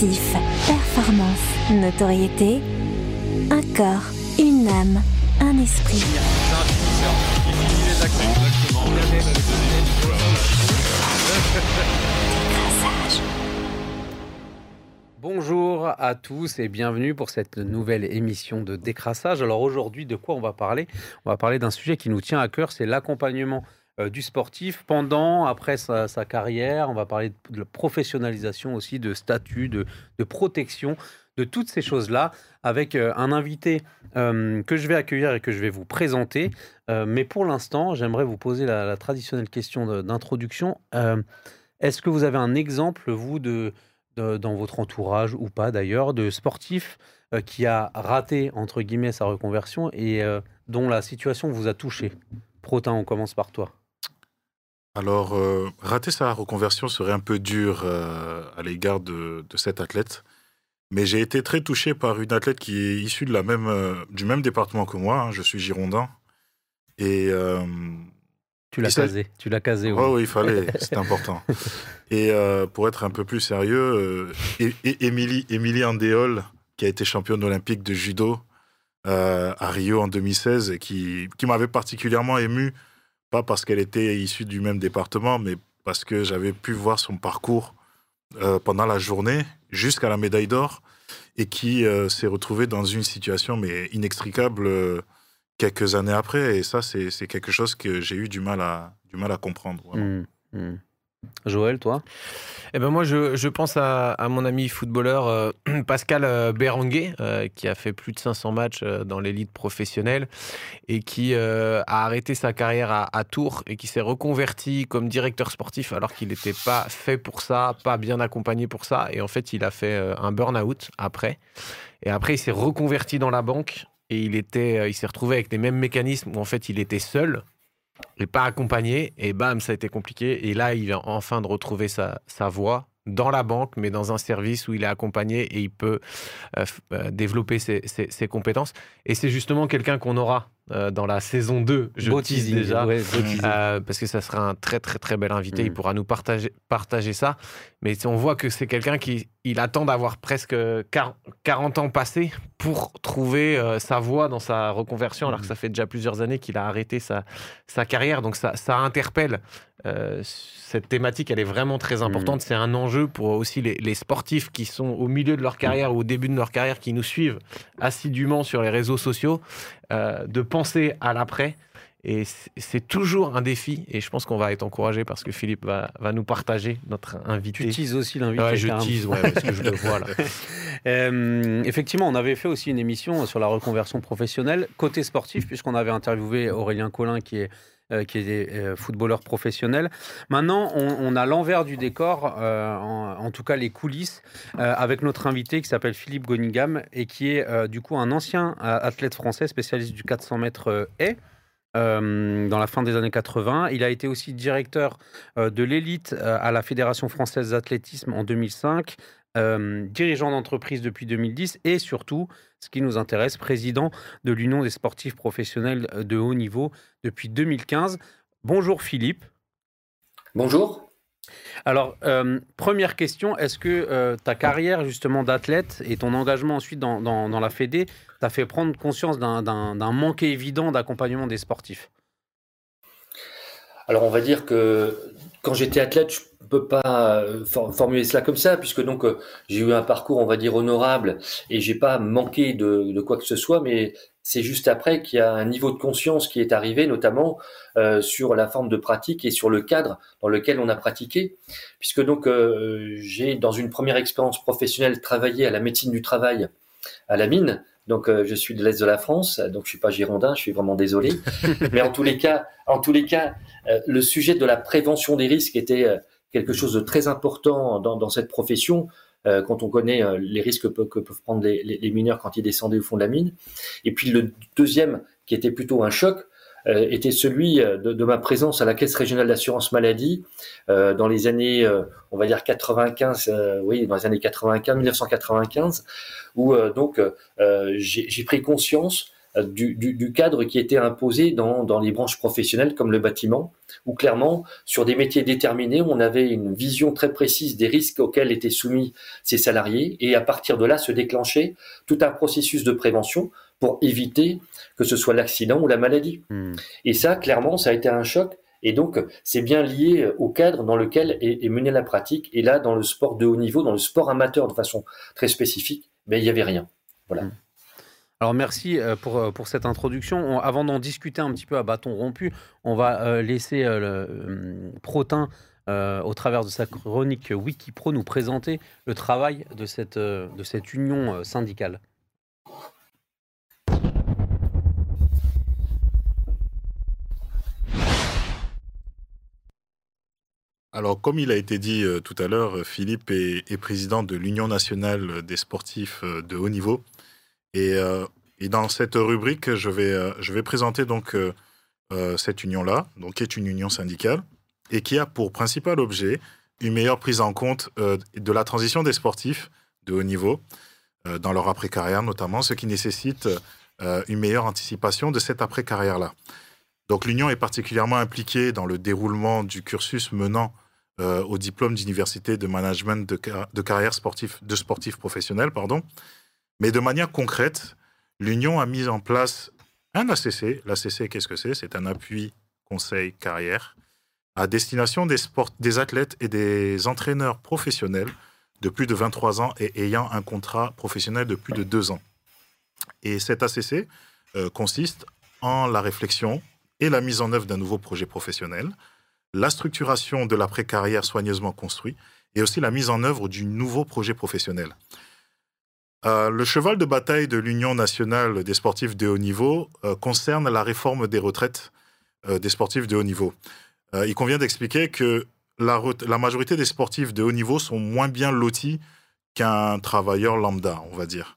performance, notoriété, un corps, une âme, un esprit. Bonjour à tous et bienvenue pour cette nouvelle émission de décrassage. Alors aujourd'hui, de quoi on va parler? On va parler d'un sujet qui nous tient à cœur, c'est l'accompagnement du sportif pendant, après sa, carrière. On va parler de, professionnalisation aussi, de statut, de, protection, de toutes ces choses-là, avec euh, un invité euh, que je vais accueillir et que je vais vous présenter. mais pour l'instant, j'aimerais vous poser la, traditionnelle question d'introduction. Est-ce que vous avez un exemple, vous, de dans votre entourage ou pas d'ailleurs, de sportifs euh, qui a raté, entre guillemets, sa reconversion et euh, dont la situation vous a touché? Protin, on commence par toi. Alors, euh, rater sa reconversion serait un peu dur à l'égard de, cet athlète. Mais j'ai été très touché par une athlète qui est issue de la même, du même département que moi. Hein. je suis girondin. Et tu l'as casé, tu l'as casé. Oui, oui, il fallait, c'est important. Et euh, pour être un peu plus sérieux, euh, Émilie, Émilie Andéol, qui a été championne olympique de judo euh, à Rio en 2016, et qui, qui m'avait particulièrement ému, pas parce qu'elle était issue du même département, mais parce que j'avais pu voir son parcours pendant la journée jusqu'à la médaille d'or, et qui s'est retrouvée dans une situation mais inextricable quelques années après. Et ça, c'est quelque chose que j'ai eu du mal à, comprendre. Joël, toi? Eh ben moi, je, pense à, mon ami footballeur euh, Pascal euh, Béranguet, euh, qui a fait plus de 500 matchs dans l'élite professionnelle et qui a arrêté sa carrière à, à Tours et qui s'est reconverti comme directeur sportif alors qu'il n'était pas fait pour ça, pas bien accompagné pour ça. Et en fait, il a fait un burn-out après. Et après, il s'est reconverti dans la banque et il était, il s'est retrouvé avec les mêmes mécanismes où en fait il était seul et pas accompagné et bam ça a été compliqué et là il vient enfin de retrouver sa, voie dans la banque, mais dans un service où il est accompagné et il peut euh, euh, développer ses, compétences. Et c'est justement quelqu'un qu'on aura dans la saison 2, je tease déjà, parce que ça sera un très très très bel invité, il mm. pourra nous partager, partager ça. Mais on voit que c'est quelqu'un qui il attend d'avoir presque 40 ans passés pour trouver euh, sa voie dans sa reconversion, alors que ça fait déjà plusieurs années qu'il a arrêté sa, sa carrière. Donc ça, ça interpelle. Euh, cette thématique, elle est vraiment très importante. Mm. C'est un enjeu pour aussi les, les, sportifs qui sont au milieu de leur carrière ou au début de leur carrière, qui nous suivent assidûment sur les réseaux sociaux, euh, de penser à l'après et c'est toujours un défi. Et je pense qu'on va être encouragé parce que Philippe va, va nous partager notre invité. Tu teases aussi l'invité. Ouais, je tease, ouais, parce que je le vois là. Euh, effectivement, on avait fait aussi une émission sur la reconversion professionnelle côté sportif, puisqu'on avait interviewé Aurélien Collin qui est euh, qui est euh, footballeur professionnel. Maintenant, on, a l'envers du décor, en, en, tout cas les coulisses, avec notre invité qui s'appelle Philippe Gonigam et qui est du coup un ancien athlète français spécialiste du 400 mètres haies. Euh, dans la fin des années 80. Il a été aussi directeur euh, de l'élite euh, à la Fédération française d'athlétisme en 2005, dirigeant d'entreprise depuis 2010 et surtout, ce qui nous intéresse, président de l'Union des sportifs professionnels de haut niveau depuis 2015. Bonjour Philippe. Bonjour. Alors, première question, est-ce que ta carrière justement d'athlète et ton engagement ensuite dans, dans la Fédé t'a fait prendre conscience d'un manque évident d'accompagnement des sportifs? Alors on va dire que quand j'étais athlète, je ne peux pas euh, formuler cela comme ça, puisque donc euh, j'ai eu un parcours, on va dire, honorable, et j'ai pas manqué de, quoi que ce soit, mais c'est juste après qu'il y a un niveau de conscience qui est arrivé, notamment euh, sur la forme de pratique et sur le cadre dans lequel on a pratiqué, puisque donc j'ai dans une première expérience professionnelle travaillé à la médecine du travail à la mine, donc euh, je suis de l'est de la France, donc je suis pas girondin, je suis vraiment désolé. Mais en tous les cas, en tous les cas, euh, le sujet de la prévention des risques était euh, quelque chose de très important dans, cette profession. quand on connaît les risques que, peuvent prendre les, mineurs quand ils descendaient au fond de la mine. Et puis le deuxième, qui était plutôt un choc, était celui euh, de, ma présence à la Caisse régionale d'assurance maladie euh, dans les années, on va dire 95, oui, dans les années 95, 1995, où donc j'ai pris conscience euh, du, cadre qui était imposé dans, dans, les branches professionnelles comme le bâtiment, où clairement, sur des métiers déterminés, on avait une vision très précise des risques auxquels étaient soumis ces salariés, et à partir de là se déclenchait tout un processus de prévention pour éviter que ce soit l'accident ou la maladie. Hmm. Et ça, clairement, ça a été un choc. Et donc, c'est bien lié au cadre dans lequel est, menée la pratique. Et là, dans le sport de haut niveau, dans le sport amateur de façon très spécifique, ben, il n'y avait rien. Voilà. Hmm. Alors merci euh, pour, euh, pour cette introduction. avant d'en discuter un petit peu à bâton rompu, on va euh, laisser le Protin, au travers de sa chronique Wikipro, nous présenter le travail de cette, de cette union syndicale. Alors, comme il a été dit tout à l'heure, Philippe est, président de l'Union nationale des sportifs de haut niveau. Et, euh, dans cette rubrique, je vais, euh, présenter donc euh, cette union-là, qui est une union syndicale et qui a pour principal objet une meilleure prise en compte de la transition des sportifs de haut niveau dans leur après-carrière notamment, ce qui nécessite une meilleure anticipation de cette après-carrière-là. Donc l'Union est particulièrement impliquée dans le déroulement du cursus menant au diplôme d'université de management de, carrière sportif, de sportifs professionnels, pardon, mais de manière concrète, l'Union a mis en place un ACC. L'ACC, qu'est-ce que c'est? C'est un appui conseil carrière à destination des, athlètes et des entraîneurs professionnels de plus de 23 ans et ayant un contrat professionnel de plus de 2 ans. Et cet ACC euh, consiste en la réflexion et la mise en œuvre d'un nouveau projet professionnel, la structuration de l'après-carrière soigneusement construit et aussi la mise en œuvre du nouveau projet professionnel. Euh, le cheval de bataille de l'Union nationale des sportifs de haut niveau euh, concerne la réforme des retraites euh, des sportifs de haut niveau. il convient d'expliquer que la, la, majorité des sportifs de haut niveau sont moins bien lotis qu'un travailleur lambda, on va dire.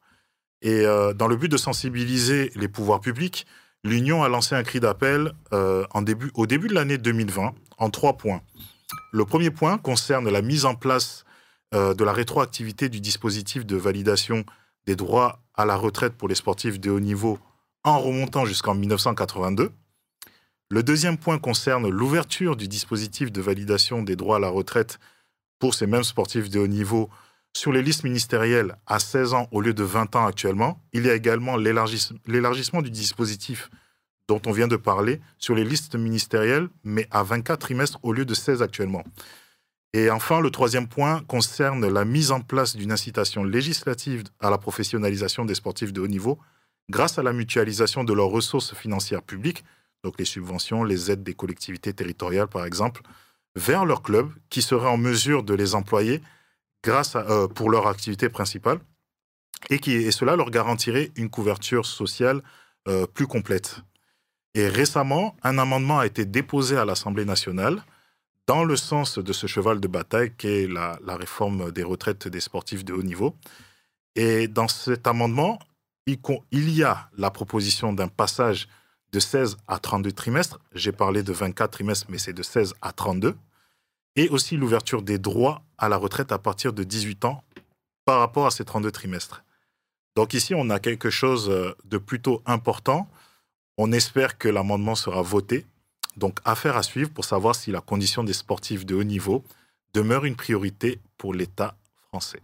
Et dans le but de sensibiliser les pouvoirs publics, l'Union a lancé un cri d'appel au début de l'année 2020 en trois points. Le premier point concerne la mise en place euh, de la rétroactivité du dispositif de validation des droits à la retraite pour les sportifs de haut niveau en remontant jusqu'en 1982. Le deuxième point concerne l'ouverture du dispositif de validation des droits à la retraite pour ces mêmes sportifs de haut niveau sur les listes ministérielles à 16 ans au lieu de 20 ans actuellement. Il y a également l'élargissement du dispositif dont on vient de parler sur les listes ministérielles, mais à 24 trimestres au lieu de 16 actuellement. Et enfin, le troisième point concerne la mise en place d'une incitation législative à la professionnalisation des sportifs de haut niveau grâce à la mutualisation de leurs ressources financières publiques, donc les subventions, les aides des collectivités territoriales par exemple, vers leur club qui serait en mesure de les employer grâce à, euh, pour leur activité principale et, qui, et cela leur garantirait une couverture sociale euh, plus complète. Et récemment, un amendement a été déposé à l'Assemblée nationale dans le sens de ce cheval de bataille qu'est la, la réforme des retraites des sportifs de haut niveau. Et dans cet amendement, il, il y a la proposition d'un passage de 16 à 32 trimestres. J'ai parlé de 24 trimestres, mais c'est de 16 à 32. Et aussi l'ouverture des droits à la retraite à partir de 18 ans par rapport à ces 32 trimestres. Donc ici, on a quelque chose de plutôt important. On espère que l'amendement sera voté donc, affaire à suivre pour savoir si la condition des sportifs de haut niveau demeure une priorité pour l'État français.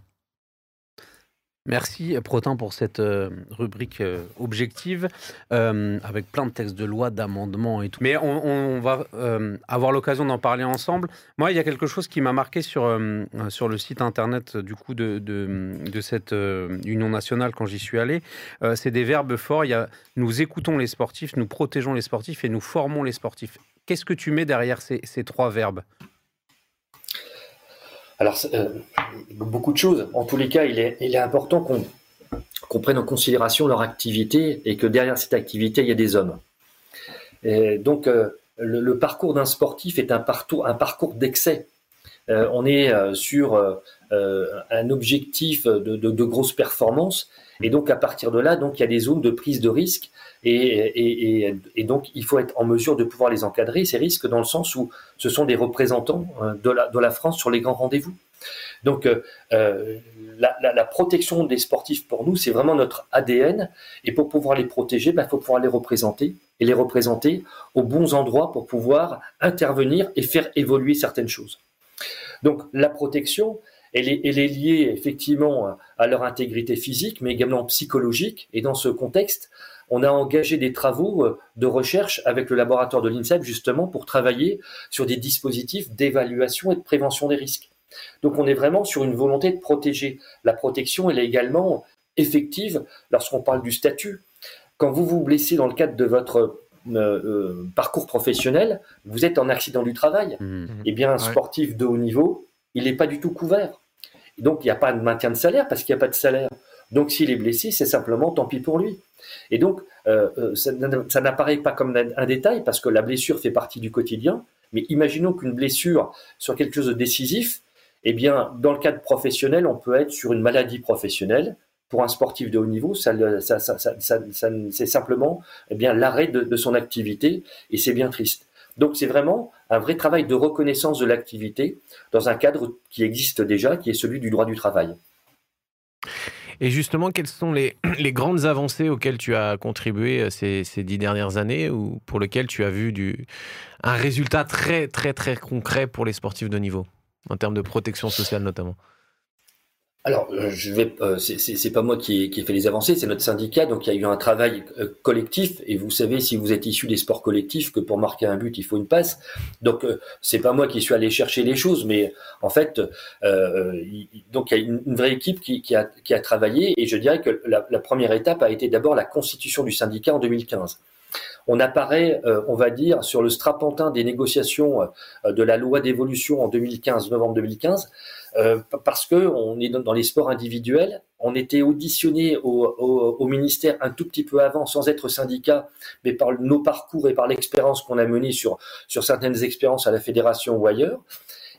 Merci Protin pour cette euh, rubrique euh, objective euh, avec plein de textes de loi, d'amendements et tout. Mais on, va avoir l'occasion d'en parler ensemble. Moi, il y a quelque chose qui m'a marqué sur, sur le site internet du coup de, de, cette Union nationale quand j'y suis allé. C'est des verbes forts. Il y a, nous écoutons les sportifs, nous protégeons les sportifs et nous formons les sportifs. Qu'est-ce que tu mets derrière ces, ces trois verbes? Alors, euh, beaucoup de choses. En tous les cas, il est, important qu'on prenne en considération leur activité et que derrière cette activité, il y a des hommes. Donc, euh, le, parcours d'un sportif est un un parcours d'excès. On est sur un objectif de, de, de grosses performances. Et donc à partir de là, donc il y a des zones de prise de risque et, donc il faut être en mesure de pouvoir les encadrer ces risques dans le sens où ce sont des représentants de la, France sur les grands rendez-vous. Donc euh, la, protection des sportifs pour nous, c'est vraiment notre ADN. Et pour pouvoir les protéger, il bah, faut pouvoir les représenter et les représenter aux bons endroits pour pouvoir intervenir et faire évoluer certaines choses. Donc la protection, elle est, liée effectivement à leur intégrité physique, mais également psychologique. Et dans ce contexte, on a engagé des travaux euh, de recherche avec le laboratoire de l'INSEP justement pour travailler sur des dispositifs d'évaluation et de prévention des risques. Donc on est vraiment sur une volonté de protéger. La protection, elle est également effective lorsqu'on parle du statut. Quand vous vous blessez dans le cadre de votre euh, euh parcours professionnel, vous êtes en accident du travail. Mmh. Eh bien, un sportif de haut niveau, il n'est pas du tout couvert. donc, il n'y a pas de maintien de salaire parce qu'il n'y a pas de salaire. Donc, s'il est blessé, c'est simplement tant pis pour lui. Et donc, euh, euh ça, ça n'apparaît pas comme un détail parce que la blessure fait partie du quotidien. Mais imaginons qu'une blessure soit quelque chose de décisif eh bien, dans le cadre professionnel, on peut être sur une maladie professionnelle. Pour un sportif de haut niveau, ça, c'est simplement eh l'arrêt de, son activité, et c'est bien triste. Donc, c'est vraiment un vrai travail de reconnaissance de l'activité dans un cadre qui existe déjà, qui est celui du droit du travail. Et justement, quelles sont les, grandes avancées auxquelles tu as contribué euh, ces, dix dernières années ou pour lesquelles tu as vu un résultat très, très, très concret pour les sportifs de niveau en termes de protection sociale notamment? Alors, euh, je vais, euh, c'est pas moi qui ai, fait les avancées, c'est notre syndicat. Donc, il y a eu un travail euh, collectif. Et vous savez, si vous êtes issu des sports collectifs, que pour marquer un but, il faut une passe. Donc, c'est pas moi qui suis allé chercher les choses, mais en fait, donc il y a une, vraie équipe qui, a, qui, a, travaillé. Et je dirais que la, la première étape a été d'abord la constitution du syndicat en 2015 on apparaît, euh, on va dire, sur le strapontin des négociations euh, de la loi d'évolution en 2015, novembre 2015, euh, parce que on est dans les sports individuels. On était auditionné au, ministère un tout petit peu avant, sans être syndicat, mais par nos parcours et par l'expérience qu'on a menée sur sur certaines expériences à la fédération ou ailleurs.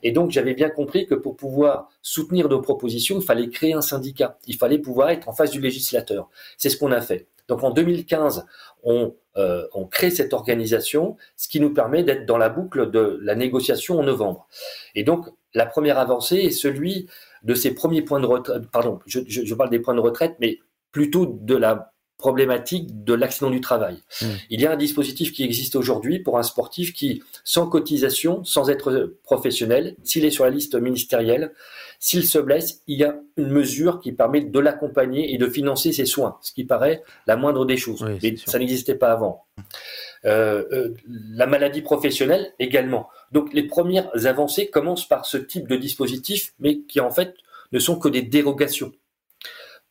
Et donc, j'avais bien compris que pour pouvoir soutenir nos propositions, il fallait créer un syndicat. Il fallait pouvoir être en face du législateur. C'est ce qu'on a fait. Donc, en 2015, on, euh, on crée cette organisation, ce qui nous permet d'être dans la boucle de la négociation en novembre. Et donc, la première avancée est celui de ces premiers points de retraite, pardon, je, je, je parle des points de retraite, mais plutôt de la problématique de l'accident du travail. Mmh. Il y a un dispositif qui existe aujourd'hui pour un sportif qui, sans cotisation, sans être professionnel, s'il est sur la liste ministérielle, s'il se blesse, il y a une mesure qui permet de l'accompagner et de financer ses soins, ce qui paraît la moindre des choses. Mais ça n'existait pas avant. Euh, euh, la maladie professionnelle également. Donc les premières avancées commencent par ce type de dispositif, mais qui en fait ne sont que des dérogations.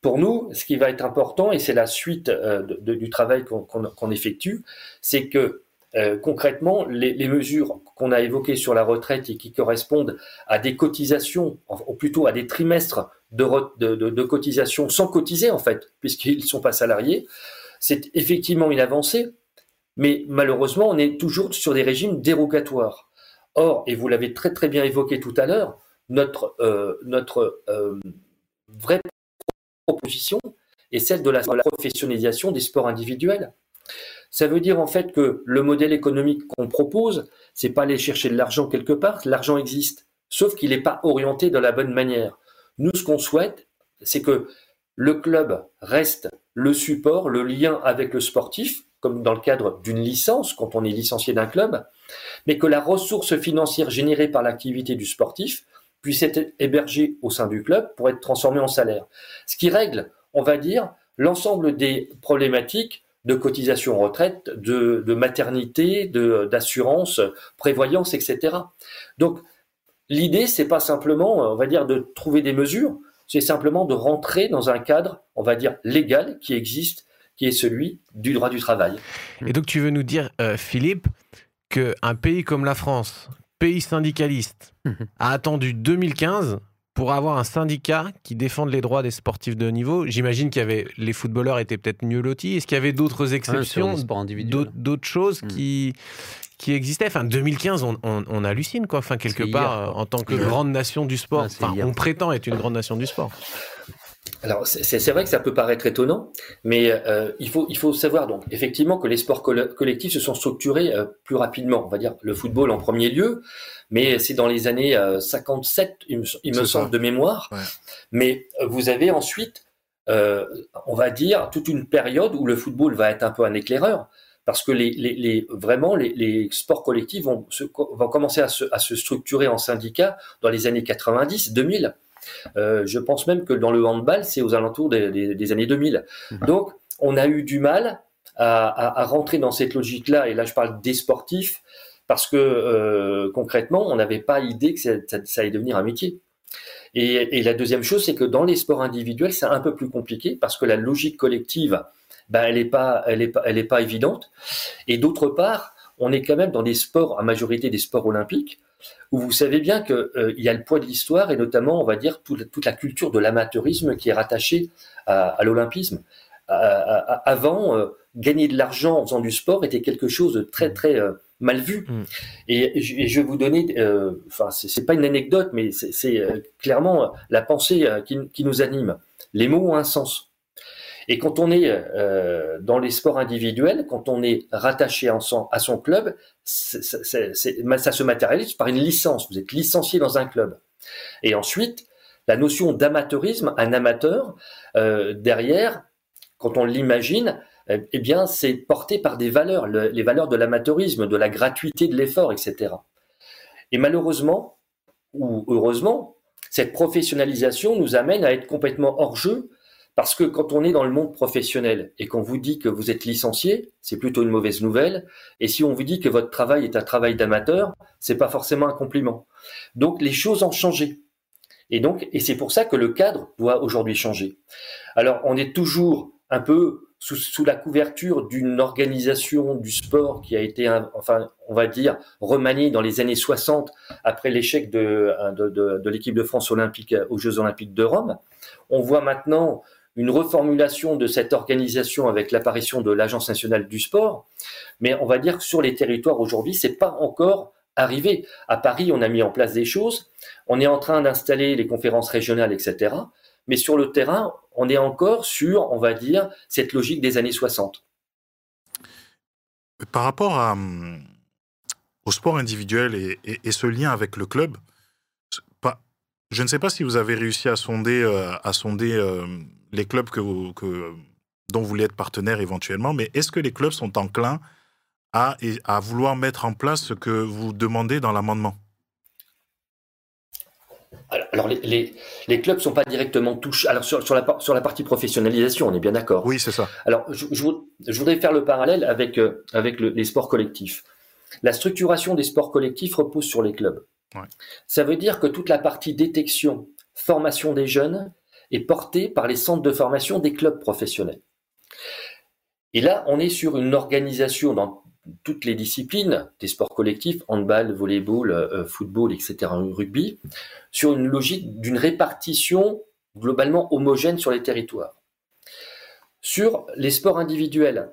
Pour nous, ce qui va être important, et c'est la suite euh, du travail qu'on effectue, c'est que euh, concrètement, les, mesures qu'on a évoquées sur la retraite et qui correspondent à des cotisations, ou plutôt à des trimestres de, cotisations sans cotiser en fait, puisqu'ils ne sont pas salariés, c'est effectivement une avancée, mais malheureusement, on est toujours sur des régimes dérogatoires. Or, et vous l'avez très très bien évoqué tout à l'heure, notre, euh, notre euh, proposition est celle de la, professionnalisation des sports individuels. Ça veut dire en fait que le modèle économique qu'on propose, c'est pas aller chercher de l'argent quelque part, l'argent existe, sauf qu'il n'est pas orienté de la bonne manière. Nous, ce qu'on souhaite, c'est que le club reste le support, le lien avec le sportif, comme dans le cadre d'une licence, quand on est licencié d'un club, mais que la ressource financière générée par l'activité du sportif puisse être hébergé au sein du club pour être transformé en salaire. Ce qui règle, on va dire, l'ensemble des problématiques de cotisation retraite, de, de maternité, d'assurance, prévoyance, etc. Donc, l'idée, c'est pas simplement, on va dire, de trouver des mesures, c'est simplement de rentrer dans un cadre, on va dire, légal qui existe, qui est celui du droit du travail. Et donc, tu veux nous dire, euh, Philippe, qu'un pays comme la France, pays syndicaliste, a attendu 2015 pour avoir un syndicat qui défende les droits des sportifs de haut niveau. J'imagine qu'il y avait les footballeurs étaient peut-être mieux lotis. Est-ce qu'il y avait d'autres exceptions, d'autres choses mhm. qui qui existait. Enfin, 2015, on, on, hallucine, quoi. Enfin, quelque part, en tant que grande nation du sport. Enfin, on prétend être une grande nation du sport. Alors c'est vrai que ça peut paraître étonnant, mais euh, il, faut, il faut savoir donc effectivement que les sports collectifs se sont structurés euh, plus rapidement. On va dire le football en premier lieu, mais c'est dans les années 57, euh, il me, semble de mémoire. Mais vous avez ensuite, on va dire, toute une période où le football va être un peu un éclaireur. Parce que les, les, les vraiment les, les, sports collectifs vont, se, vont commencer à se, à se structurer en syndicats dans les années 90, 2000. Euh, je pense même que dans le handball, c'est aux alentours des, années 2000. Mhm. Donc, on a eu du mal à, rentrer dans cette logique-là. Et là, je parle des sportifs parce que euh, concrètement, on n'avait pas idée que ça, allait devenir un métier. Et, la deuxième chose, c'est que dans les sports individuels, c'est un peu plus compliqué parce que la logique collective, ben, elle n'est pas, elle est pas, elle est pas évidente. Et d'autre part, on est quand même dans des sports, à majorité des sports olympiques, où vous savez bien qu'il euh, y a le poids de l'histoire et notamment, on va dire, toute, la culture de l'amateurisme qui est rattachée à, l'olympisme. avant, euh, gagner de l'argent en faisant du sport était quelque chose de très, très euh, mal vu. Mm. Et, je vais vous donner, enfin, c'est pas une anecdote, mais c'est clairement la pensée qui, qui nous anime. Les mots ont un sens. Et quand on est euh, dans les sports individuels, quand on est rattaché à son, club, ça se matérialise par une licence. Vous êtes licencié dans un club. Et ensuite, la notion d'amateurisme, un amateur, euh, derrière, quand on l'imagine, euh, eh bien, c'est porté par des valeurs, les valeurs de l'amateurisme, de la gratuité de l'effort, etc. Et malheureusement, ou heureusement, cette professionnalisation nous amène à être complètement hors jeu parce que quand on est dans le monde professionnel et qu'on vous dit que vous êtes licencié, c'est plutôt une mauvaise nouvelle. Et si on vous dit que votre travail est un travail d'amateur, c'est pas forcément un compliment. Donc les choses ont changé. Et donc, et c'est pour ça que le cadre doit aujourd'hui changer. Alors, on est toujours un peu sous, la couverture d'une organisation du sport qui a été, enfin, on va dire, remaniée dans les années 60 après l'échec de, de, de l'équipe de France olympique aux Jeux olympiques de Rome. On voit maintenant une reformulation de cette organisation avec l'apparition de l'Agence nationale du sport. Mais on va dire que sur les territoires aujourd'hui, c'est pas encore arrivé. À Paris, on a mis en place des choses. On est en train d'installer les conférences régionales, etc. Mais sur le terrain, on est encore sur, on va dire, cette logique des années 60. Par rapport à, au sport individuel et, ce lien avec le club, je ne sais pas si vous avez réussi à sonder, euh, à sonder euh, les clubs que, dont vous voulez être partenaire éventuellement, mais est-ce que les clubs sont enclins à, à vouloir mettre en place ce que vous demandez dans l'amendement? Alors, les, les, clubs ne sont pas directement touchés. Alors sur, sur, la, sur la partie professionnalisation, on est bien d'accord. Oui, c'est ça. Alors je, je, voudrais faire le parallèle avec, euh, avec les sports collectifs. La structuration des sports collectifs repose sur les clubs. Ça veut dire que toute la partie détection, formation des jeunes est portée par les centres de formation des clubs professionnels. Et là, on est sur une organisation dans toutes les disciplines des sports collectifs, handball, volleyball, euh, football, etc., rugby, sur une logique d'une répartition globalement homogène sur les territoires. Sur les sports individuels,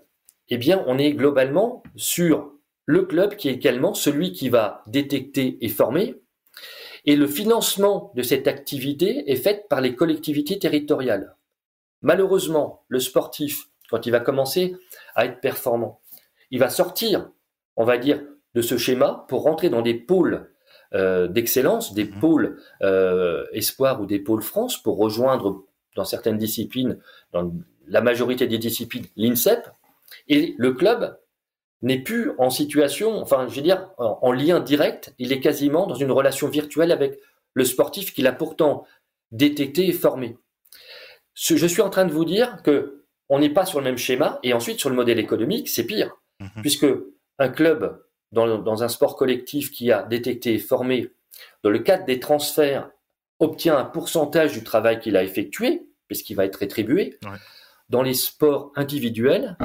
eh bien, on est globalement sur le club qui est également celui qui va détecter et former, et le financement de cette activité est fait par les collectivités territoriales. Malheureusement, le sportif, quand il va commencer à être performant, il va sortir, on va dire, de ce schéma pour rentrer dans des pôles euh, d'excellence, des mhm. pôles euh, espoir ou des pôles France pour rejoindre dans certaines disciplines, dans la majorité des disciplines, l'INSEP. Et le club n'est plus en situation, enfin, je veux dire, en, lien direct, il est quasiment dans une relation virtuelle avec le sportif qu'il a pourtant détecté et formé. je suis en train de vous dire que on n'est pas sur le même schéma, et ensuite sur le modèle économique, c'est pire, mhm. puisque un club dans, dans, un sport collectif qui a détecté et formé, dans le cadre des transferts, obtient un pourcentage du travail qu'il a effectué, puisqu'il va être rétribué. Dans les sports individuels,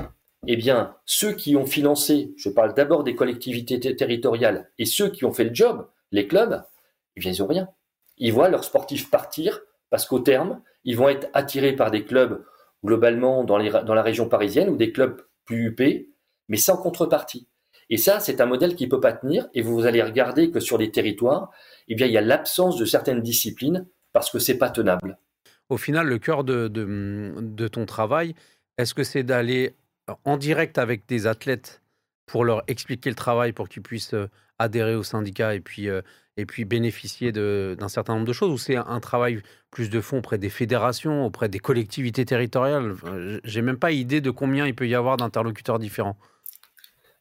eh bien, ceux qui ont financé, je parle d'abord des collectivités territoriales, et ceux qui ont fait le job, les clubs, eh bien, ils n'ont rien. Ils voient leurs sportifs partir parce qu'au terme, ils vont être attirés par des clubs globalement dans, la région parisienne ou des clubs plus UP, mais sans contrepartie. Et ça, c'est un modèle qui peut pas tenir. Et vous allez regarder que sur les territoires, eh bien, il y a l'absence de certaines disciplines parce que c'est pas tenable. Au final, le cœur de, ton travail, est-ce que c'est d'aller en direct avec des athlètes pour leur expliquer le travail, pour qu'ils puissent euh, adhérer au syndicat et puis, euh, et puis bénéficier d'un certain nombre de choses Ou c'est un travail plus de fond auprès des fédérations, auprès des collectivités territoriales? J'ai même pas idée de combien il peut y avoir d'interlocuteurs différents.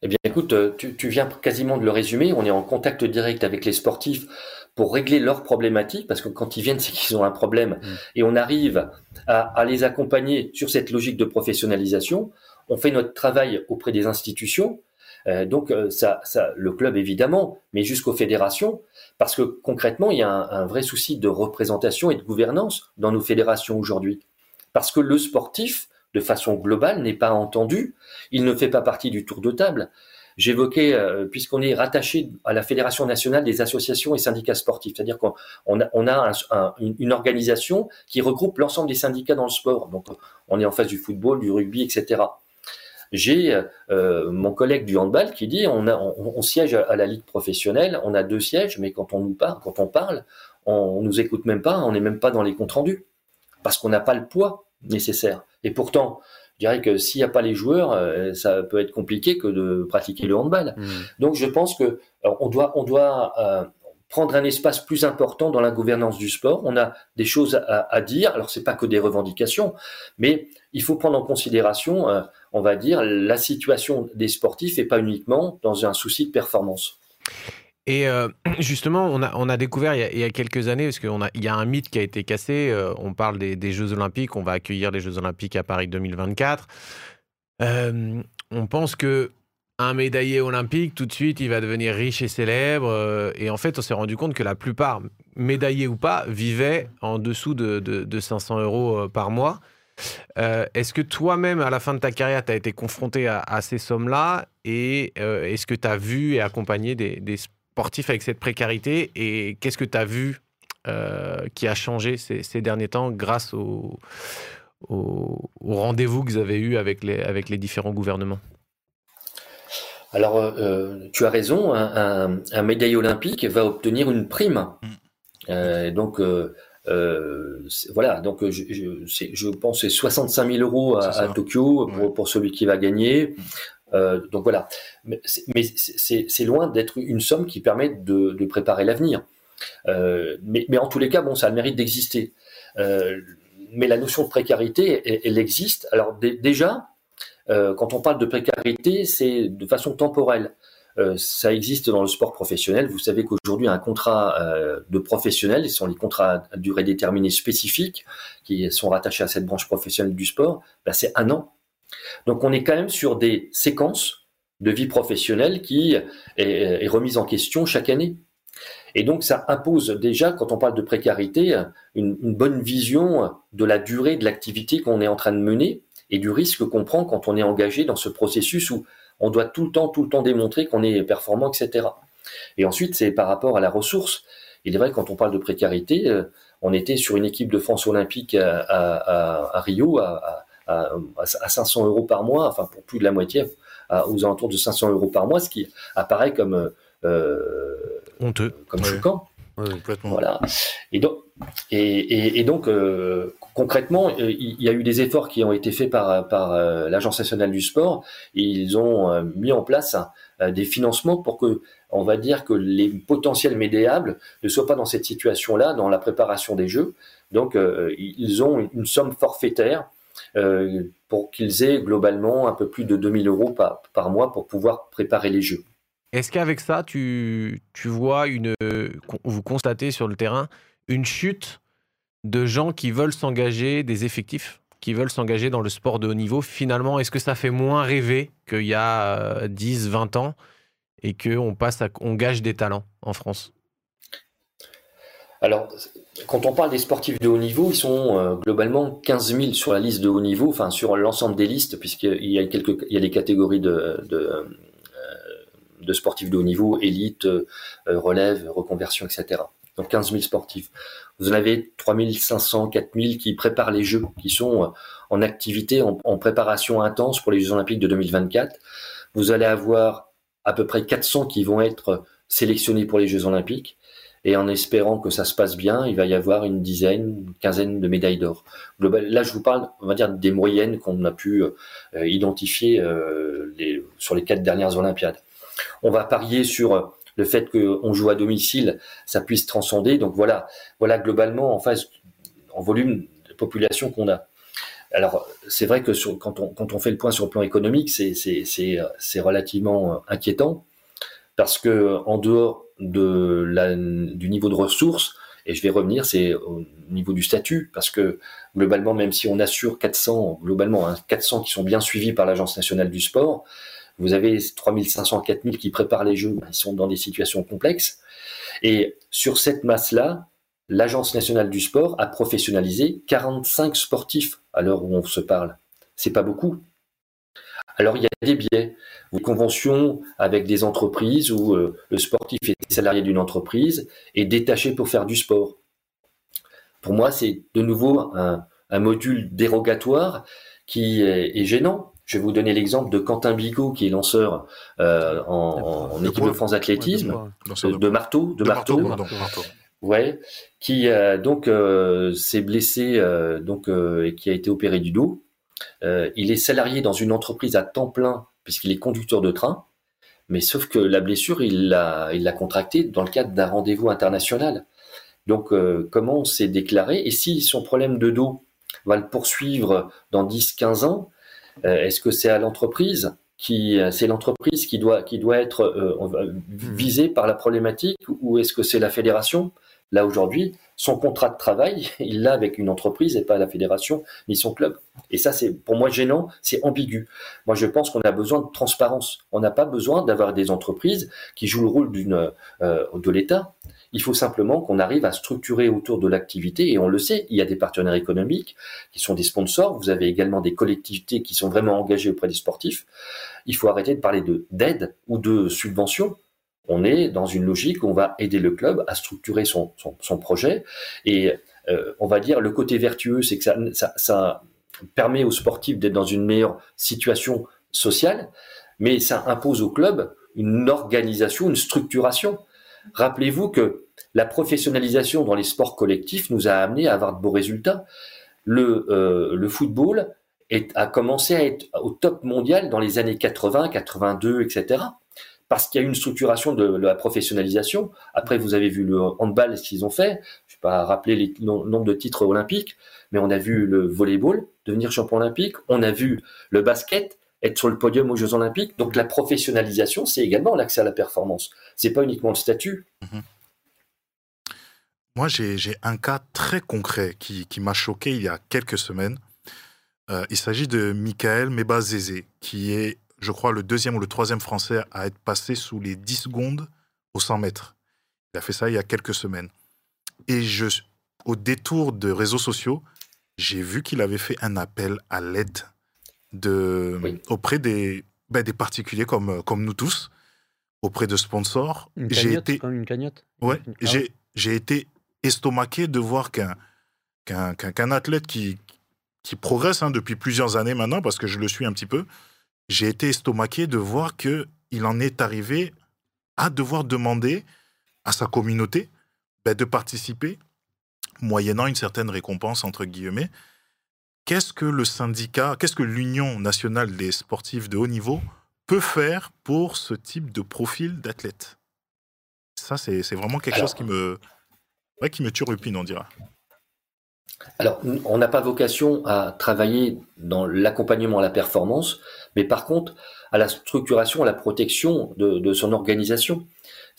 Eh bien, écoute, euh, tu, viens quasiment de le résumer. On est en contact direct avec les sportifs pour régler leurs problématiques, parce que quand ils viennent, c'est qu'ils ont un problème. Mm. Et on arrive à, les accompagner sur cette logique de professionnalisation. On fait notre travail auprès des institutions. Euh, donc, euh, ça, le club évidemment, mais jusqu'aux fédérations, parce que concrètement, il y a un, vrai souci de représentation et de gouvernance dans nos fédérations aujourd'hui. Parce que le sportif, de façon globale n'est pas entendu. Il ne fait pas partie du tour de table. J'évoquais, euh, puisqu'on est rattaché à la Fédération nationale des associations et syndicats sportifs, c'est-à-dire qu'on a, on a une organisation qui regroupe l'ensemble des syndicats dans le sport. Donc, on est en face du football, du rugby, etc. J'ai euh, mon collègue du handball qui dit on, a, on, siège à la ligue professionnelle, on a deux sièges, mais quand on nous parle, quand on parle, on, on nous écoute même pas, on n'est même pas dans les comptes rendus parce qu'on n'a pas le poids nécessaire. Et pourtant, je dirais que s'il n'y a pas les joueurs, euh, ça peut être compliqué que de pratiquer le handball. Mmh. Donc je pense que euh, on doit, on doit euh, prendre un espace plus important dans la gouvernance du sport. On a des choses à, à dire. Alors c'est pas que des revendications, mais il faut prendre en considération, on va dire, la situation des sportifs et pas uniquement dans un souci de performance. Et euh, justement, on a, découvert il y a, quelques années, parce qu'il y a un mythe qui a été cassé, euh, on parle des, Jeux Olympiques, on va accueillir les Jeux Olympiques à Paris 2024. Euh, on pense que un médaillé olympique, tout de suite, il va devenir riche et célèbre. et en fait, on s'est rendu compte que la plupart, médaillés ou pas, vivaient en dessous de, de, 500 euros par mois. Est-ce que toi-même, à la fin de ta carrière, tu as été confronté à, ces sommes-là Et est-ce que tu as vu et accompagné des, des sportif avec cette précarité et qu'est-ce que tu as vu euh, qui a changé ces, derniers temps grâce au, au, rendez-vous que vous avez eu avec les, avec les différents gouvernements? Alors, euh, tu as raison, un, un, médaille olympique va obtenir une prime. Mm. Euh, donc, voilà, donc je, je, je pense c'est 65 000 euros à, Tokyo pour, pour, celui qui va gagner. Mm. Euh, donc voilà, mais c'est loin d'être une somme qui permet de, de préparer l'avenir. Euh, mais, mais, en tous les cas, bon, ça a le mérite d'exister. Euh, mais la notion de précarité, elle, existe. Alors déjà, euh, quand on parle de précarité, c'est de façon temporelle. Euh, ça existe dans le sport professionnel. Vous savez qu'aujourd'hui, un contrat de professionnel, ce sont les contrats à durée déterminée spécifiques qui sont rattachés à cette branche professionnelle du sport, ben, c'est un an donc on est quand même sur des séquences de vie professionnelle qui est, remise en question chaque année. Et donc ça impose déjà, quand on parle de précarité, une, bonne vision de la durée de l'activité qu'on est en train de mener et du risque qu'on prend quand on est engagé dans ce processus où on doit tout le temps, tout le temps démontrer qu'on est performant, etc. Et ensuite, c'est par rapport à la ressource. Il est vrai, quand on parle de précarité, euh, on était sur une équipe de France olympique à, Rio, à, à, 500 euros par mois, enfin pour plus de la moitié, aux alentours de 500 euros par mois, ce qui apparaît comme euh, honteux, comme choquant. Voilà. Et donc, et, donc euh, concrètement, euh, il y a eu des efforts qui ont été faits par, par l'Agence nationale du sport. Ils ont mis en place des financements pour que, on va dire que les potentiels médiables ne soient pas dans cette situation-là, dans la préparation des jeux. Donc, ils ont une somme forfaitaire euh, pour qu'ils aient globalement un peu plus de 2000 euros par mois pour pouvoir préparer les jeux. Est-ce qu'avec ça, tu, vois une, vous constatez sur le terrain une chute de gens qui veulent s'engager, des effectifs qui veulent s'engager dans le sport de haut niveau? Finalement, est-ce que ça fait moins rêver qu'il y a 10, euh, 20 ans et qu'on passe des talents en France? Alors, quand on parle des sportifs de haut niveau, ils sont euh, globalement 15 000 sur la liste de haut niveau, enfin sur l'ensemble des listes, puisqu'il y a quelques, il y a des catégories de, de, euh, de sportifs de haut niveau, élite, euh, relève, reconversion, etc. Donc 15 000 sportifs. Vous en avez 3 500, 4 000 qui préparent les Jeux, qui sont en activité, en, préparation intense pour les Jeux Olympiques de 2024. Vous allez avoir à peu près 400 qui vont être sélectionnés pour les Jeux Olympiques. Et en espérant que ça se passe bien, il va y avoir une dizaine, une quinzaine de médailles d'or. Là, je vous parle, on va dire, des moyennes qu'on a pu euh, identifier euh, sur les quatre dernières Olympiades. On va parier sur le fait qu'on joue à domicile, ça puisse transcender. Donc voilà, voilà globalement en face, en volume de population qu'on a. Alors, c'est vrai que quand, on, fait le point sur le plan économique, c'est relativement euh, inquiétant parce que en dehors du niveau de ressources, et je vais revenir, c'est au niveau du statut, parce que globalement, même si on assure 400, globalement, hein, 400 qui sont bien suivis par l'Agence nationale du sport, vous avez 3500, 4000 qui préparent les jeux, ils sont dans des situations complexes. Et sur cette masse-là, l'Agence nationale du sport a professionnalisé 45 sportifs à l'heure où on se parle. C'est pas beaucoup. Alors il y a des biais, des conventions avec des entreprises où euh, le sportif est salarié d'une entreprise et détaché pour faire du sport. Pour moi, c'est de nouveau un, module dérogatoire qui est, gênant. Je vais vous donner l'exemple de Quentin Bigot, qui est lanceur euh, en, équipe de France d'athlétisme, de, marteau, de marteau, ouais, qui euh, donc s'est blessé donc et qui a été opéré du dos. Euh, il est salarié dans une entreprise à temps plein puisqu'il est conducteur de train, mais sauf que la blessure, il l'a, il l'a contractée dans le cadre d'un rendez-vous international. Donc, euh, comment on s'est déclaré? Et si son problème de dos va le poursuivre dans 10-15 ans, euh, est-ce que c'est à l'entreprise qui, c'est l'entreprise qui doit, qui doit être visée par la problématique ou est-ce que c'est la fédération? Là, aujourd'hui, son contrat de travail, il l'a avec une entreprise et pas la fédération ni son club. Et ça, c'est pour moi gênant, c'est ambigu. Moi, je pense qu'on a besoin de transparence. On n'a pas besoin d'avoir des entreprises qui jouent le rôle d'une euh, de l'État. Il faut simplement qu'on arrive à structurer autour de l'activité, et on le sait, il y a des partenaires économiques qui sont des sponsors, vous avez également des collectivités qui sont vraiment engagées auprès des sportifs. Il faut arrêter de parler de d'aide ou de subvention on est dans une logique où on va aider le club à structurer son, projet. Et euh, on va dire le côté vertueux, c'est que ça, permet aux sportifs d'être dans une meilleure situation sociale, mais ça impose au club une organisation, une structuration. Rappelez-vous que la professionnalisation dans les sports collectifs nous a amené à avoir de beaux résultats. Le, euh, football a commencé à être au top mondial dans les années 80, 82, etc parce qu'il y a une structuration de, la professionnalisation. Après, vous avez vu le handball, ce qu'ils ont fait. Je ne vais pas rappeler les nombre de titres olympiques, mais on a vu le volleyball devenir champion olympique. On a vu le basket être sur le podium aux Jeux olympiques. Donc la professionnalisation, c'est également l'accès à la performance. C'est pas uniquement le statut. Mhm. Moi, j'ai un cas très concret qui, m'a choqué il y a quelques semaines. Euh, il s'agit de Michael Mebazeze, qui est je crois, le deuxième ou le troisième Français à être passé sous les 10 secondes au 100 mètres. Il a fait ça il y a quelques semaines. Et au détour de réseaux sociaux, j'ai vu qu'il avait fait un appel à l'aide de, auprès des, ben, des particuliers comme, comme nous tous, auprès de sponsors. J'ai été, comme une cagnotte Ouais, ah j'ai été estomaqué de voir qu'un qu'un athlète qui, qui progresse hein, depuis plusieurs années maintenant, parce que je le suis un petit peu, j'ai été estomaqué de voir qu'il en est arrivé à devoir demander à sa communauté ben, de participer, moyennant une certaine récompense, entre guillemets. Qu'est-ce que le syndicat, qu'est-ce que l'Union nationale des sportifs de haut niveau peut faire pour ce type de profil d'athlète? Ça, c'est vraiment quelque chose qui me, ouais, qui me turlupine, on dira. Alors, on n'a pas vocation à travailler dans l'accompagnement à la performance, mais par contre, à la structuration, à la protection de, son organisation.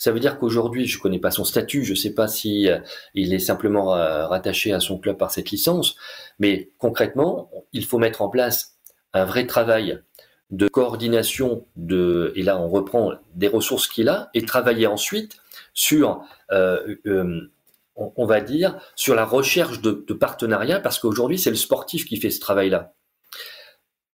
Ça veut dire qu'aujourd'hui, je ne connais pas son statut, je ne sais pas si euh, il est simplement euh, rattaché à son club par cette licence, mais concrètement, il faut mettre en place un vrai travail de coordination de, et là on reprend des ressources qu'il a, et travailler ensuite sur euh, on, va dire, sur la recherche de, partenariats, parce qu'aujourd'hui, c'est le sportif qui fait ce travail-là.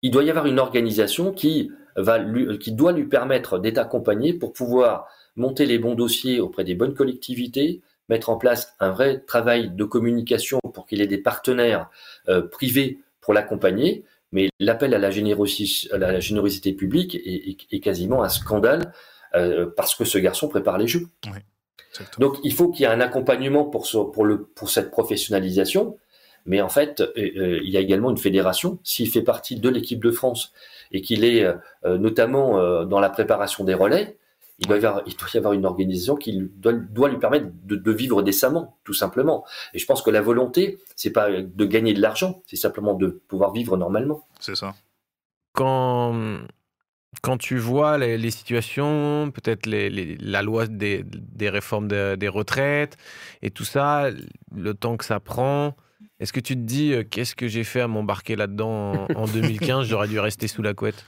Il doit y avoir une organisation qui, va qui doit lui permettre d'être accompagné pour pouvoir monter les bons dossiers auprès des bonnes collectivités, mettre en place un vrai travail de communication pour qu'il ait des partenaires euh, privés pour l'accompagner. Mais l'appel à, la générosité, publique est, quasiment un scandale parce que ce garçon prépare les Jeux. Donc il faut qu'il y ait un accompagnement pour, pour, le, pour cette professionnalisation. Mais en fait, il y a également une fédération. S'il fait partie de l'équipe de France et qu'il est notamment dans la préparation des relais, il doit, y avoir, il doit y avoir une organisation qui doit, doit lui permettre de, de, vivre décemment, tout simplement. Et je pense que la volonté, c'est pas de gagner de l'argent, c'est simplement de pouvoir vivre normalement. C'est ça. Quand, quand tu vois les, les situations, peut-être les, les, la loi des, des réformes de, des retraites et tout ça, le temps que ça prend, est-ce que tu te dis euh, qu'est-ce que j'ai fait à m'embarquer là-dedans en, en 2015 J'aurais dû rester sous la couette.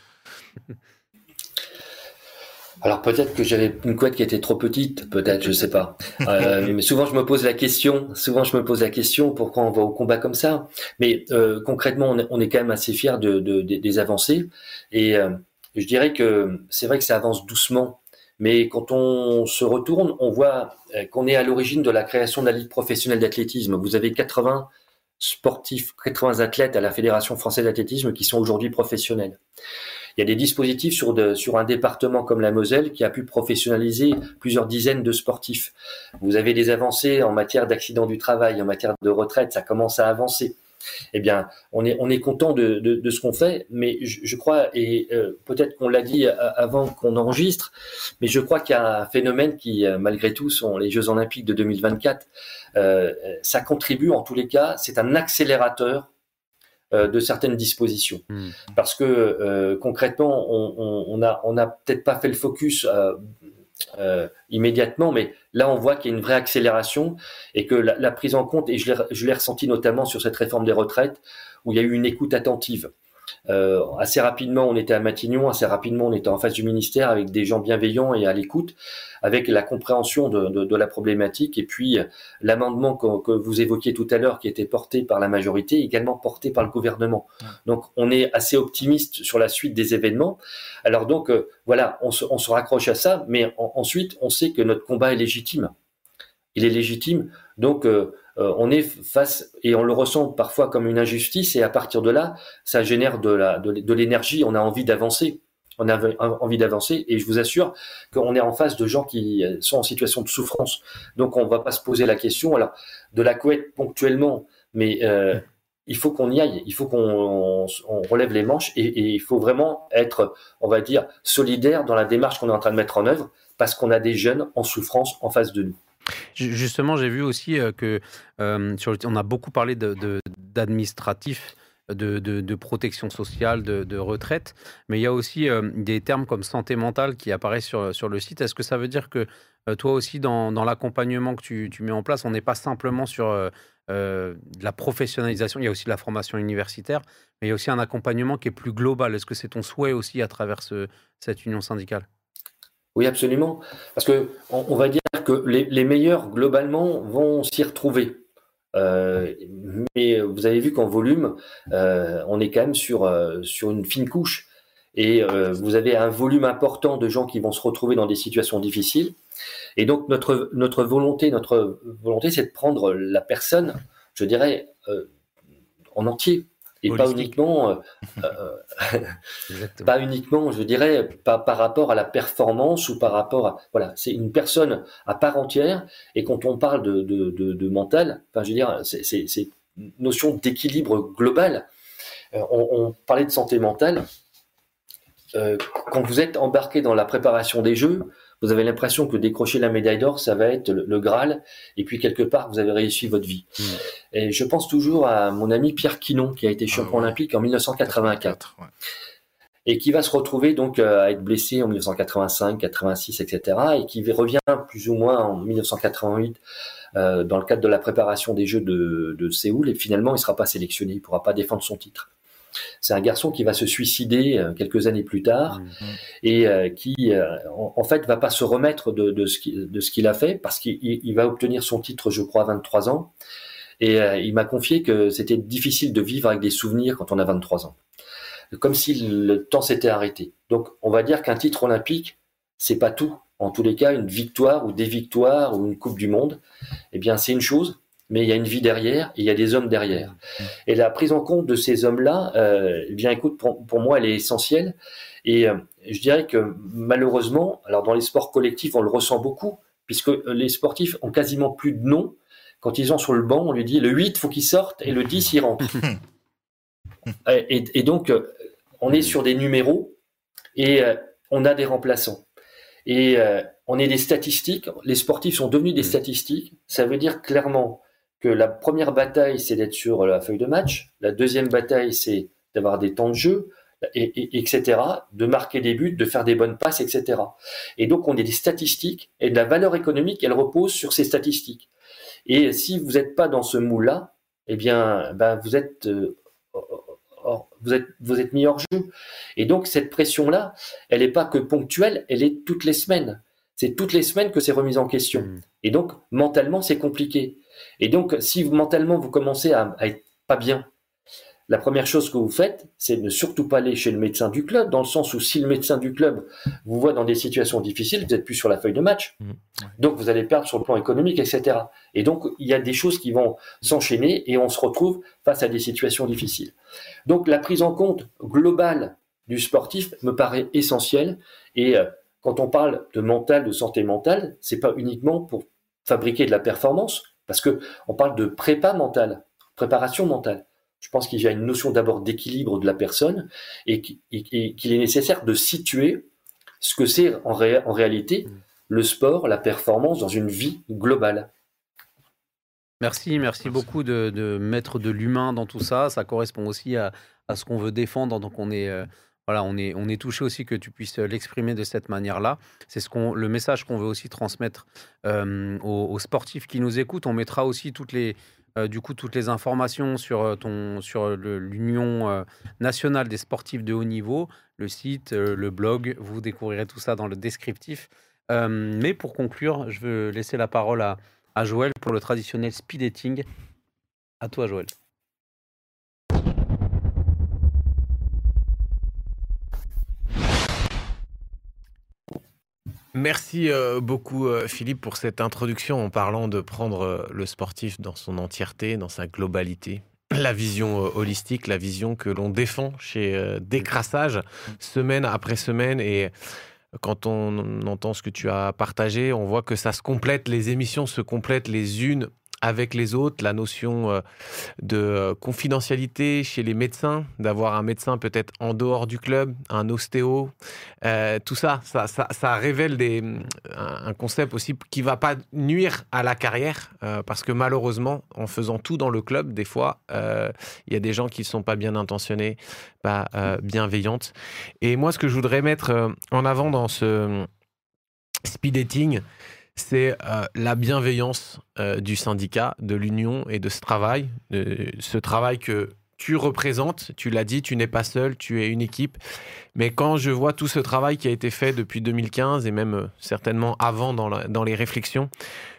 Alors peut-être que j'avais une couette qui était trop petite, peut-être, je sais pas. Euh, mais souvent je me pose la question, souvent je me pose la question pourquoi on va au combat comme ça? Mais euh, concrètement, on est, on est, quand même assez fiers de, de, de des avancées. Et euh, je dirais que c'est vrai que ça avance doucement. Mais quand on se retourne, on voit euh, qu'on est à l'origine de la création de la Ligue professionnelle d'athlétisme. Vous avez 80 sportifs, 80 athlètes à la Fédération française d'athlétisme qui sont aujourd'hui professionnels. Il y a des dispositifs sur, un département comme la Moselle qui a pu professionnaliser plusieurs dizaines de sportifs. Vous avez des avancées en matière d'accident du travail, en matière de retraite, ça commence à avancer. Eh bien, on est, on est content de, ce qu'on fait, mais je, crois, et euh, peut-être qu'on l'a dit avant qu'on enregistre, mais je crois qu'il y a un phénomène qui, euh, malgré tout, sont les Jeux Olympiques de 2024. Euh, ça contribue, en tous les cas, c'est un accélérateur euh, de certaines dispositions. Mmh. Parce que euh, concrètement, on n'a on, on a peut-être pas fait le focus euh, euh, immédiatement, mais là on voit qu'il y a une vraie accélération et que la, la prise en compte, et je l'ai ressenti notamment sur cette réforme des retraites, où il y a eu une écoute attentive. Euh, assez rapidement, on était à Matignon, assez rapidement, on était en face du ministère avec des gens bienveillants et à l'écoute, avec la compréhension de, de, de, la problématique et puis l'amendement que, que, vous évoquiez tout à l'heure qui était porté par la majorité, également porté par le gouvernement. Donc, on est assez optimiste sur la suite des événements. Alors donc, euh, voilà, on se, on se, raccroche à ça, mais en, ensuite, on sait que notre combat est légitime. Il est légitime. Donc, euh, euh, on est face et on le ressent parfois comme une injustice et à partir de là, ça génère de l'énergie. On a envie d'avancer. On a envie d'avancer et je vous assure qu'on est en face de gens qui sont en situation de souffrance. Donc on va pas se poser la question alors de la couette ponctuellement, mais euh, il faut qu'on y aille, il faut qu'on on relève les manches et, il faut vraiment être, on va dire, solidaire dans la démarche qu'on est en train de mettre en œuvre parce qu'on a des jeunes en souffrance en face de nous. Justement, j'ai vu aussi que euh, sur le, on a beaucoup parlé d'administratif. De, protection sociale, de, retraite, mais il y a aussi euh, des termes comme santé mentale qui apparaissent sur, sur le site. Est-ce que ça veut dire que euh, toi aussi, dans, l'accompagnement que tu, mets en place, on n'est pas simplement sur euh, la professionnalisation, il y a aussi la formation universitaire, mais il y a aussi un accompagnement qui est plus global? Est-ce que c'est ton souhait aussi à travers ce, cette union syndicale? Oui, absolument. Parce que on, va dire que les, meilleurs, globalement, vont s'y retrouver. Euh, mais vous avez vu qu'en volume, euh, on est quand même sur, euh, sur une fine couche. Et vous avez un volume important de gens qui vont se retrouver dans des situations difficiles. Et donc notre, notre volonté, notre volonté, c'est de prendre la personne, je dirais, en entier et pas uniquement, euh, euh pas uniquement, je dirais, pas par rapport à la performance ou par rapport à, voilà, c'est une personne à part entière. Et quand on parle de, de, de, de mental, enfin, je veux dire, c'est une notion d'équilibre global. Euh, on, on, parlait de santé mentale. Euh, quand vous êtes embarqué dans la préparation des jeux, vous avez l'impression que décrocher la médaille d'or, ça va être le, le, Graal, et puis quelque part, vous avez réussi votre vie. Mmh. Et je pense toujours à mon ami Pierre Quinon, qui a été champion ah, olympique en 1984. Ouais. Et qui va se retrouver donc euh, à être blessé en 1985, 86, etc. Et qui revient plus ou moins en 1988 euh, dans le cadre de la préparation des Jeux de, de Séoul. Et finalement, il sera pas sélectionné, il pourra pas défendre son titre. C'est un garçon qui va se suicider euh, quelques années plus tard mmh. et euh, qui, euh, en, en, fait, va pas se remettre de, de ce qu'il a fait parce qu'il va obtenir son titre, je crois, à 23 ans. Et euh, il m'a confié que c'était difficile de vivre avec des souvenirs quand on a 23 ans. Comme si le temps s'était arrêté. Donc, on va dire qu'un titre olympique, c'est pas tout. En tous les cas, une victoire ou des victoires ou une Coupe du Monde, eh bien, c'est une chose. Mais il y a une vie derrière et il y a des hommes derrière. Et la prise en compte de ces hommes-là, euh, eh bien écoute, pour, moi, elle est essentielle. Et euh, je dirais que malheureusement, alors dans les sports collectifs, on le ressent beaucoup, puisque les sportifs ont quasiment plus de nom. Quand ils sont sur le banc, on lui dit le 8, faut qu'il sorte, et le 10, il rentre. et, et, donc, euh, on est sur des numéros et euh, on a des remplaçants. Et on est des statistiques. Les sportifs sont devenus des statistiques. Ça veut dire clairement que la première bataille, c'est d'être sur la feuille de match. La deuxième bataille, c'est d'avoir des temps de jeu, et, etc., de marquer des buts, de faire des bonnes passes, etc. Et donc, on est des statistiques, et de la valeur économique, elle repose sur ces statistiques. Et si vous n'êtes pas dans ce moule-là, eh bien, ben, vous êtes, euh, vous êtes, vous êtes mis hors jeu. Et donc, cette pression-là, elle n'est pas que ponctuelle, elle est toutes les semaines. C'est toutes les semaines que c'est remis en question. Mmh. Et donc, mentalement, c'est compliqué. Et donc, si mentalement vous commencez à, être pas bien, la première chose que vous faites, c'est de ne surtout pas aller chez le médecin du club, dans le sens où si le médecin du club vous voit dans des situations difficiles, vous n'êtes plus sur la feuille de match. Mmh. Donc vous allez perdre sur le plan économique, etc. Et donc il y a des choses qui vont s'enchaîner et on se retrouve face à des situations difficiles. Donc la prise en compte globale du sportif me paraît essentielle. Et euh, quand on parle de mental, de santé mentale, c'est pas uniquement pour fabriquer de la performance, parce que on parle de prépa mentale, préparation mentale. Je pense qu'il y a une notion d'abord d'équilibre de la personne et qu'il est nécessaire de situer ce que c'est en, réalité mm. le sport, la performance dans une vie globale. Merci, merci, beaucoup de, mettre de l'humain dans tout ça. Ça correspond aussi à, ce qu'on veut défendre. Donc on est, euh, voilà, on est, on est touché aussi que tu puisses l'exprimer de cette manière-là. C'est ce le message qu'on veut aussi transmettre euh, aux, sportifs qui nous écoutent. On mettra aussi toutes les, euh, du coup, toutes les informations sur euh, ton, sur l'Union nationale des sportifs de haut niveau, le site, le blog. Vous découvrirez tout ça dans le descriptif. mais pour conclure, je veux laisser la parole à, à Joël pour le traditionnel speed dating. À toi, Joël. Merci euh, beaucoup euh, Philippe pour cette introduction en parlant de prendre euh, le sportif dans son entièreté, dans sa globalité. La vision holistique, la vision que l'on défend chez Décrassage, semaine après semaine. Et quand on entend ce que tu as partagé, on voit que ça se complète, les émissions se complètent les unes avec les autres, la notion euh, de euh, confidentialité chez les médecins, d'avoir un médecin peut-être en dehors du club, un ostéo, euh, tout ça ça, révèle un concept aussi qui va pas nuire à la carrière, parce que malheureusement, en faisant tout dans le club, des fois, il y a des gens qui ne sont pas bien intentionnés, pas bienveillantes. Et moi, ce que je voudrais mettre en avant dans ce speed dating, c'est euh, la bienveillance euh, du syndicat, de l'union et de ce travail, ce travail que tu représentes, tu l'as dit, tu n'es pas seul, tu es une équipe. Mais quand je vois tout ce travail qui a été fait depuis 2015 et même euh, certainement avant dans, les réflexions,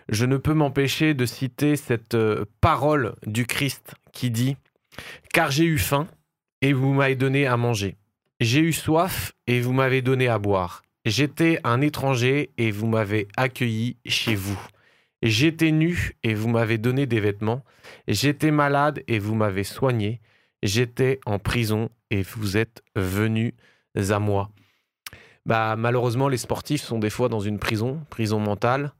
je ne peux m'empêcher de citer cette parole du Christ qui dit ⁇ Car j'ai eu faim et vous m'avez donné à manger. J'ai eu soif et vous m'avez donné à boire. J'étais un étranger et vous m'avez accueilli chez vous. J'étais nu et vous m'avez donné des vêtements. J'étais malade et vous m'avez soigné. J'étais en prison et vous êtes venus à moi. Bah, malheureusement, les sportifs sont des fois dans une prison, prison mentale.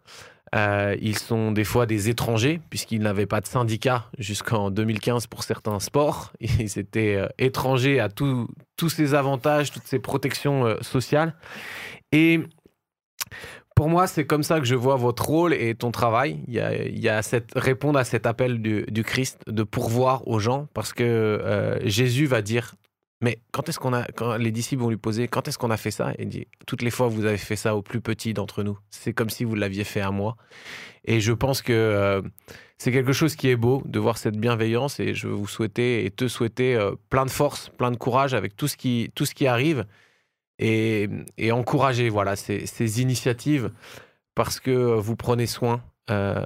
Euh, ils sont des fois des étrangers, puisqu'ils n'avaient pas de syndicat jusqu'en 2015 pour certains sports. Ils étaient euh, étrangers à tous ces avantages, toutes ces protections euh, sociales. Et pour moi, c'est comme ça que je vois votre rôle et ton travail. Il y a, cette, répondre à cet appel du, Christ de pourvoir aux gens parce que Jésus va dire mais quand est-ce qu'on a quand les disciples vont lui poser quand est-ce qu'on a fait ça? Et il dit toutes les fois vous avez fait ça au plus petit d'entre nous. C'est comme si vous l'aviez fait à moi. Et je pense que euh, c'est quelque chose qui est beau de voir cette bienveillance et je veux vous souhaiter et te souhaiter euh, plein de force, plein de courage avec tout ce qui tout ce qui arrive et, encourager voilà, ces, initiatives parce que vous prenez soin euh,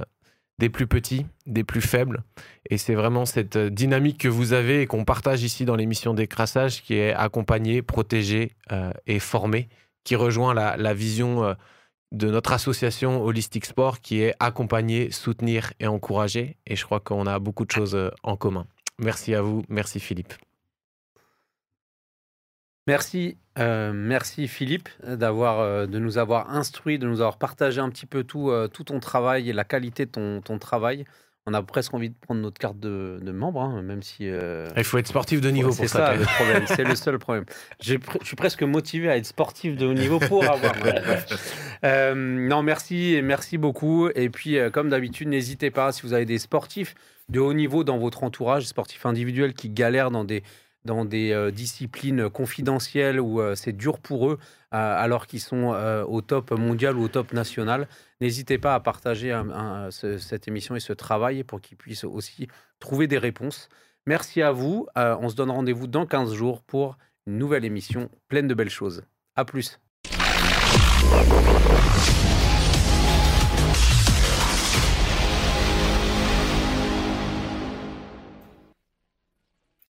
des plus petits, des plus faibles. Et c'est vraiment cette dynamique que vous avez et qu'on partage ici dans l'émission Décrassage qui est accompagner, protéger euh, et former, qui rejoint la, vision euh, de notre association Holistic Sport qui est accompagner, soutenir et encourager. Et je crois qu'on a beaucoup de choses euh, en commun. Merci à vous. Merci Philippe. Merci, euh, merci Philippe d'avoir, euh, de nous avoir instruit, de nous avoir partagé un petit peu tout, tout ton travail et la qualité de ton, ton travail on a presque envie de prendre notre carte de, membre, hein, même si. Euh, Il faut être sportif de niveau pour ça. C'est le problème, c'est le seul problème. Je suis presque motivé à être sportif de haut niveau pour avoir. euh, non, merci, merci beaucoup. Et puis, euh, comme d'habitude, n'hésitez pas si vous avez des sportifs de haut niveau dans votre entourage, sportifs individuels qui galèrent dans des dans des euh, disciplines confidentielles où euh, c'est dur pour eux, euh, alors qu'ils sont au top mondial ou au top national. N'hésitez pas à partager cette émission et ce travail pour qu'ils puissent aussi trouver des réponses. Merci à vous. on se donne rendez-vous dans 15 jours pour une nouvelle émission pleine de belles choses. À plus.